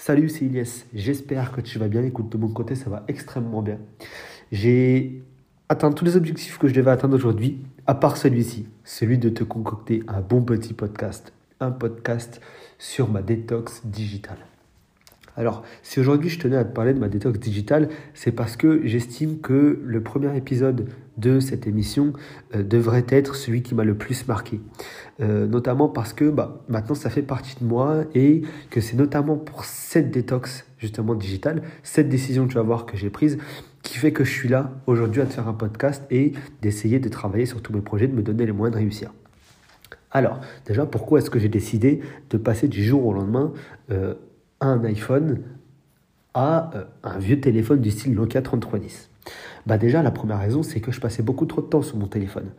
Salut, c'est Ilyes. J'espère que tu vas bien. Écoute, de mon côté, ça va extrêmement bien. J'ai atteint tous les objectifs que je devais atteindre aujourd'hui, à part celui-ci, celui de te concocter un bon petit podcast. Un podcast sur ma détox digitale. Alors, si aujourd'hui je tenais à te parler de ma détox digitale, c'est parce que j'estime que le premier épisode de cette émission euh, devrait être celui qui m'a le plus marqué. Euh, notamment parce que bah, maintenant ça fait partie de moi et que c'est notamment pour cette détox justement digitale, cette décision que tu vas voir que j'ai prise, qui fait que je suis là aujourd'hui à te faire un podcast et d'essayer de travailler sur tous mes projets, de me donner les moyens de réussir. Alors, déjà, pourquoi est-ce que j'ai décidé de passer du jour au lendemain euh, un iPhone à euh, un vieux téléphone du style Nokia 3310 Bah déjà, la première raison, c'est que je passais beaucoup trop de temps sur mon téléphone.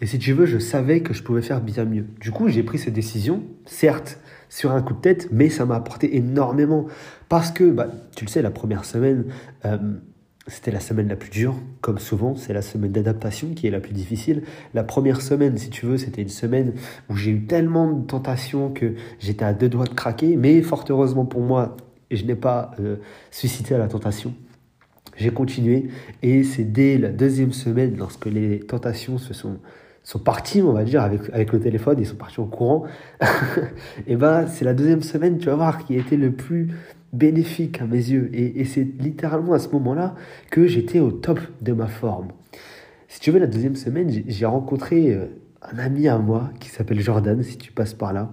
Et si tu veux, je savais que je pouvais faire bien mieux. Du coup, j'ai pris cette décision, certes, sur un coup de tête, mais ça m'a apporté énormément. Parce que, bah, tu le sais, la première semaine, euh, c'était la semaine la plus dure, comme souvent, c'est la semaine d'adaptation qui est la plus difficile. La première semaine, si tu veux, c'était une semaine où j'ai eu tellement de tentations que j'étais à deux doigts de craquer, mais fort heureusement pour moi, je n'ai pas euh, suscité à la tentation. J'ai continué et c'est dès la deuxième semaine, lorsque les tentations se sont, sont parties, on va dire, avec, avec le téléphone, ils sont partis en courant, et ben c'est la deuxième semaine, tu vas voir, qui a été le plus bénéfique à mes yeux. Et, c'est littéralement à ce moment-là que j'étais au top de ma forme. Si tu veux, la deuxième semaine, j'ai rencontré euh, un ami à moi qui s'appelle Jordan, si tu passes par là,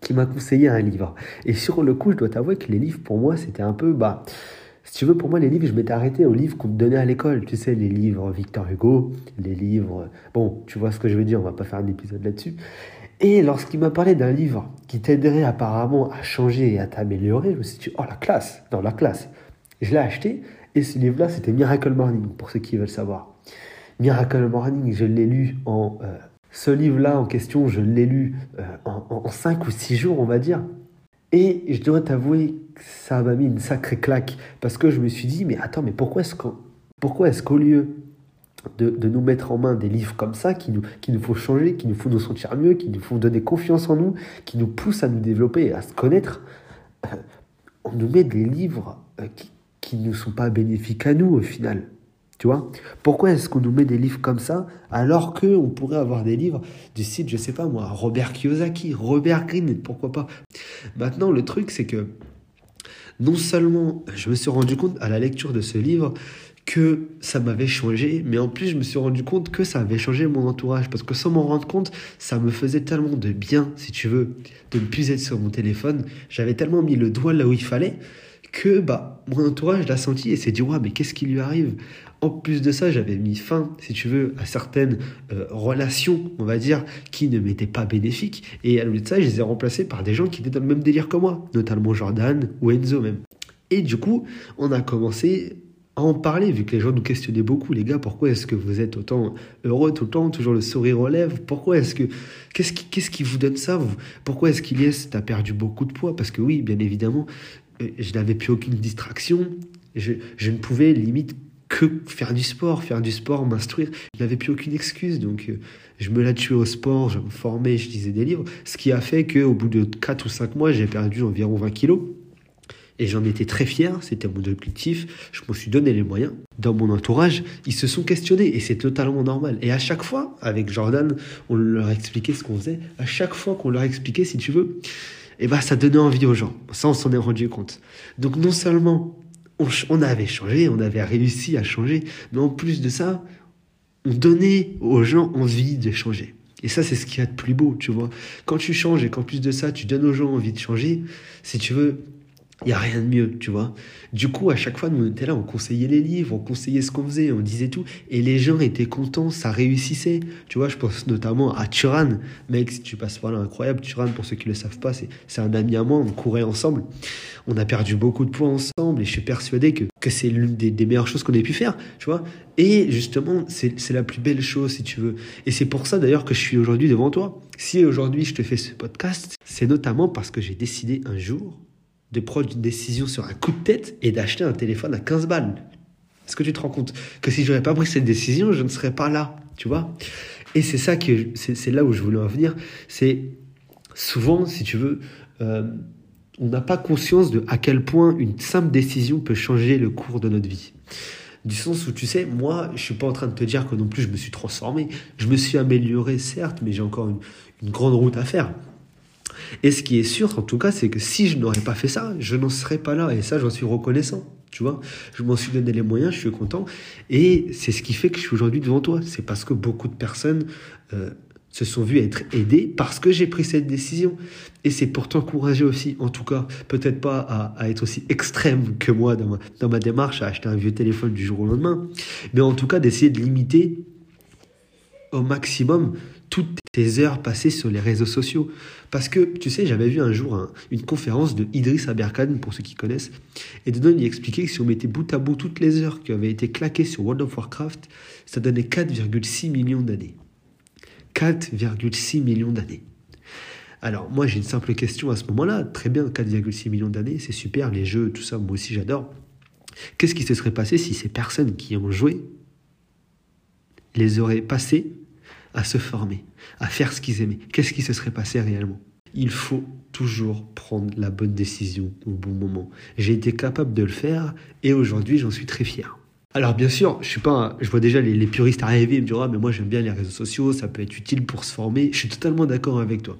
qui m'a conseillé un livre. Et sur le coup, je dois t'avouer que les livres, pour moi, c'était un peu... bah si tu veux, pour moi, les livres, je m'étais arrêté aux livres qu'on me donnait à l'école. Tu sais, les livres Victor Hugo, les livres. Bon, tu vois ce que je veux dire, on va pas faire un épisode là-dessus. Et lorsqu'il m'a parlé d'un livre qui t'aiderait apparemment à changer et à t'améliorer, je me suis dit, oh la classe, dans la classe. Je l'ai acheté et ce livre-là, c'était Miracle Morning, pour ceux qui veulent savoir. Miracle Morning, je l'ai lu en... Euh, ce livre-là en question, je l'ai lu euh, en, en 5 ou 6 jours, on va dire. Et je dois t'avouer que ça m'a mis une sacrée claque parce que je me suis dit, mais attends, mais pourquoi est-ce qu'au est lieu de, nous mettre en main des livres comme ça qui nous, qui nous font changer, qui nous font nous sentir mieux, qui nous font donner confiance en nous, qui nous poussent à nous développer et à se connaître. Euh, on nous met des livres euh, qui ne sont pas bénéfiques à nous au final. Tu vois? Pourquoi est-ce qu'on nous met des livres comme ça alors qu'on pourrait avoir des livres du site, je sais pas moi, Robert Kiyosaki, Robert Greene, pourquoi pas? Maintenant, le truc, c'est que non seulement je me suis rendu compte à la lecture de ce livre que ça m'avait changé, mais en plus je me suis rendu compte que ça avait changé mon entourage, parce que sans m'en rendre compte, ça me faisait tellement de bien, si tu veux, de ne plus être sur mon téléphone, j'avais tellement mis le doigt là où il fallait, que bah, mon entourage l'a senti et s'est dit, ouais, mais qu'est-ce qui lui arrive? En plus de ça, j'avais mis fin, si tu veux, à certaines euh, relations, on va dire, qui ne m'étaient pas bénéfiques, et à lieu de ça, je les ai remplacées par des gens qui étaient dans le même délire que moi, notamment Jordan ou Enzo même. Et du coup, on a commencé à en parler, vu que les gens nous questionnaient beaucoup, les gars, pourquoi est-ce que vous êtes autant heureux tout le temps, toujours le sourire aux lèvres? Pourquoi est-ce que. Qu'est-ce qui, qu'est-ce qui vous donne ça vous? Pourquoi est-ce qu'il tu as perdu beaucoup de poids? Parce que oui, bien évidemment, euh, je n'avais plus aucune distraction. Je, je, ne pouvais limite que faire du sport, faire du sport, m'instruire. Je n'avais plus aucune excuse. Donc, euh, je me la tuais au sport, je me formais, je lisais des livres. Ce qui a fait qu'au bout de 4 ou 5 mois, j'ai perdu environ 20 kilos. Et j'en étais très fier, c'était mon objectif, je me suis donné les moyens. Dans mon entourage, ils se sont questionnés et c'est totalement normal. Et à chaque fois, avec Jordan, on leur expliquait ce qu'on faisait. À chaque fois qu'on leur expliquait, si tu veux, et eh ben, ça donnait envie aux gens. Ça, on s'en est rendu compte. Donc non seulement on, on avait changé, on avait réussi à changer, mais en plus de ça, on donnait aux gens envie de changer. Et ça, c'est ce qu'il y a de plus beau, tu vois. Quand tu changes et qu'en plus de ça, tu donnes aux gens envie de changer, si tu veux, il n'y a rien de mieux, tu vois. Du coup, à chaque fois, nous, on était là, on conseillait les livres, on conseillait ce qu'on faisait, on disait tout. Et les gens étaient contents, ça réussissait. Tu vois, je pense notamment à Turan. Mec, si tu passes par là, incroyable. Turan, pour ceux qui ne le savent pas, c'est un ami à moi, on courait ensemble. On a perdu beaucoup de poids ensemble et je suis persuadé que, que c'est l'une des, des, meilleures choses qu'on ait pu faire, tu vois. Et justement, c'est la plus belle chose, si tu veux. Et c'est pour ça, d'ailleurs, que je suis aujourd'hui devant toi. Si aujourd'hui, je te fais ce podcast, c'est notamment parce que j'ai décidé un jour de prendre une décision sur un coup de tête et d'acheter un téléphone à 15 balles. Est-ce que tu te rends compte que si j'aurais pas pris cette décision, je ne serais pas là, tu vois? Et c'est ça que c'est là où je voulais en venir. C'est souvent, si tu veux, euh, on n'a pas conscience de à quel point une simple décision peut changer le cours de notre vie. Du sens où tu sais, moi, je suis pas en train de te dire que non plus je me suis transformé. Je me suis amélioré, certes, mais j'ai encore une, une grande route à faire. Et ce qui est sûr, en tout cas, c'est que si je n'aurais pas fait ça, je n'en serais pas là. Et ça, j'en suis reconnaissant. Tu vois, je m'en suis donné les moyens, je suis content. Et c'est ce qui fait que je suis aujourd'hui devant toi. C'est parce que beaucoup de personnes euh, se sont vues être aidées parce que j'ai pris cette décision. Et c'est pour t'encourager aussi, en tout cas, peut-être pas à, être aussi extrême que moi dans ma, démarche à acheter un vieux téléphone du jour au lendemain, mais en tout cas d'essayer de limiter au maximum toutes tes heures passées sur les réseaux sociaux. Parce que, tu sais, j'avais vu un jour une conférence de Idriss Aberkan, pour ceux qui connaissent, et dedans il expliquait que si on mettait bout à bout toutes les heures qui avaient été claquées sur World of Warcraft, ça donnait 4,6 millions d'années. 4,6 millions d'années. Alors, moi j'ai une simple question à ce moment-là. Très bien, 4,6 millions d'années, c'est super, les jeux, tout ça, moi aussi j'adore. Qu'est-ce qui se serait passé si ces personnes qui ont joué les auraient passées à se former, à faire ce qu'ils aimaient. Qu'est-ce qui se serait passé réellement? Il faut toujours prendre la bonne décision au bon moment. J'ai été capable de le faire et aujourd'hui j'en suis très fier. Alors bien sûr, je suis pas, je vois déjà les, puristes arriver et me dire ah mais moi j'aime bien les réseaux sociaux, ça peut être utile pour se former. Je suis totalement d'accord avec toi.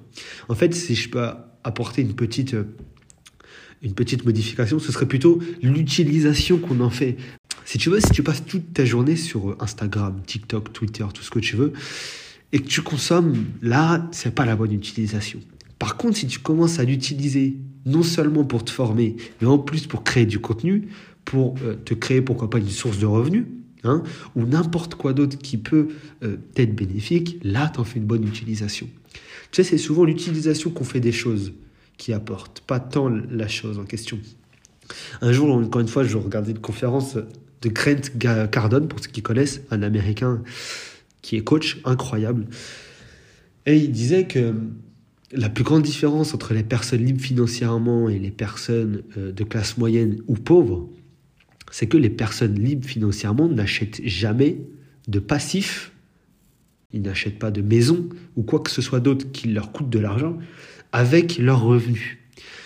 En fait, si je peux apporter une petite une petite modification, ce serait plutôt l'utilisation qu'on en fait. Si tu veux, si tu passes toute ta journée sur Instagram, TikTok, Twitter, tout ce que tu veux, et que tu consommes, là, c'est pas la bonne utilisation. Par contre, si tu commences à l'utiliser non seulement pour te former, mais en plus pour créer du contenu, pour euh, te créer pourquoi pas une source de revenus, hein, ou n'importe quoi d'autre qui peut euh, être bénéfique, là, tu en fais une bonne utilisation. Tu sais, c'est souvent l'utilisation qu'on fait des choses qui apportent, pas tant la chose en question. Un jour, encore une fois, je regardais une conférence de Grant Cardone, pour ceux qui connaissent, un Américain qui est coach incroyable. Et il disait que la plus grande différence entre les personnes libres financièrement et les personnes euh, de classe moyenne ou pauvres, c'est que les personnes libres financièrement n'achètent jamais de passifs, ils n'achètent pas de maison ou quoi que ce soit d'autre qui leur coûte de l'argent avec leurs revenus.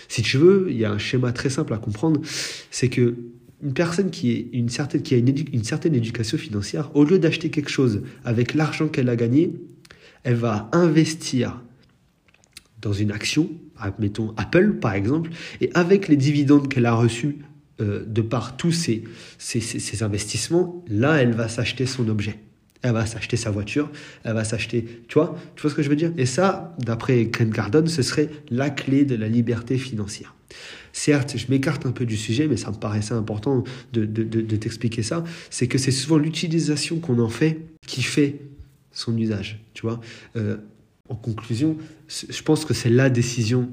Si tu veux, il y a un schéma très simple à comprendre, c'est que une personne qui, est une certaine, qui a une, une certaine éducation financière, au lieu d'acheter quelque chose avec l'argent qu'elle a gagné, elle va investir dans une action, mettons Apple par exemple, et avec les dividendes qu'elle a reçus euh, de par tous ces, ces, ces, investissements, là, elle va s'acheter son objet. Elle va s'acheter sa voiture, elle va s'acheter, tu vois, tu vois ce que je veux dire? Et ça, d'après Grant Cardone, ce serait la clé de la liberté financière. Certes, je m'écarte un peu du sujet, mais ça me paraissait important de, t'expliquer ça. C'est que c'est souvent l'utilisation qu'on en fait qui fait son usage. Tu vois euh, en conclusion, je pense que c'est la décision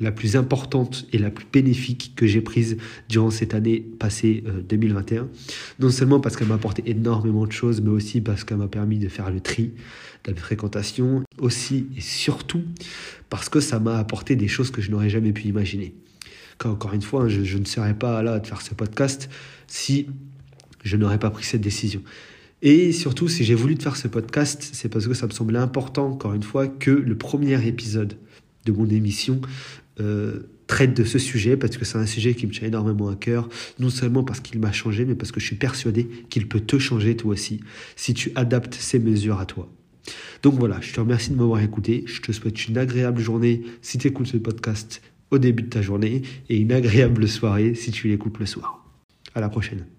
la plus importante et la plus bénéfique que j'ai prise durant cette année passée 2021. Euh, non seulement parce qu'elle m'a apporté énormément de choses, mais aussi parce qu'elle m'a permis de faire le tri de la fréquentation, aussi et surtout parce que ça m'a apporté des choses que je n'aurais jamais pu imaginer. encore une fois, je, je ne serais pas là de faire ce podcast si je n'aurais pas pris cette décision. Et surtout, si j'ai voulu faire ce podcast, c'est parce que ça me semblait important, encore une fois, que le premier épisode de mon émission euh, traite de ce sujet parce que c'est un sujet qui me tient énormément à cœur, non seulement parce qu'il m'a changé, mais parce que je suis persuadé qu'il peut te changer toi aussi si tu adaptes ces mesures à toi. Donc voilà, je te remercie de m'avoir écouté, je te souhaite une agréable journée si tu écoutes ce podcast au début de ta journée et une agréable soirée si tu l'écoutes le soir. À la prochaine.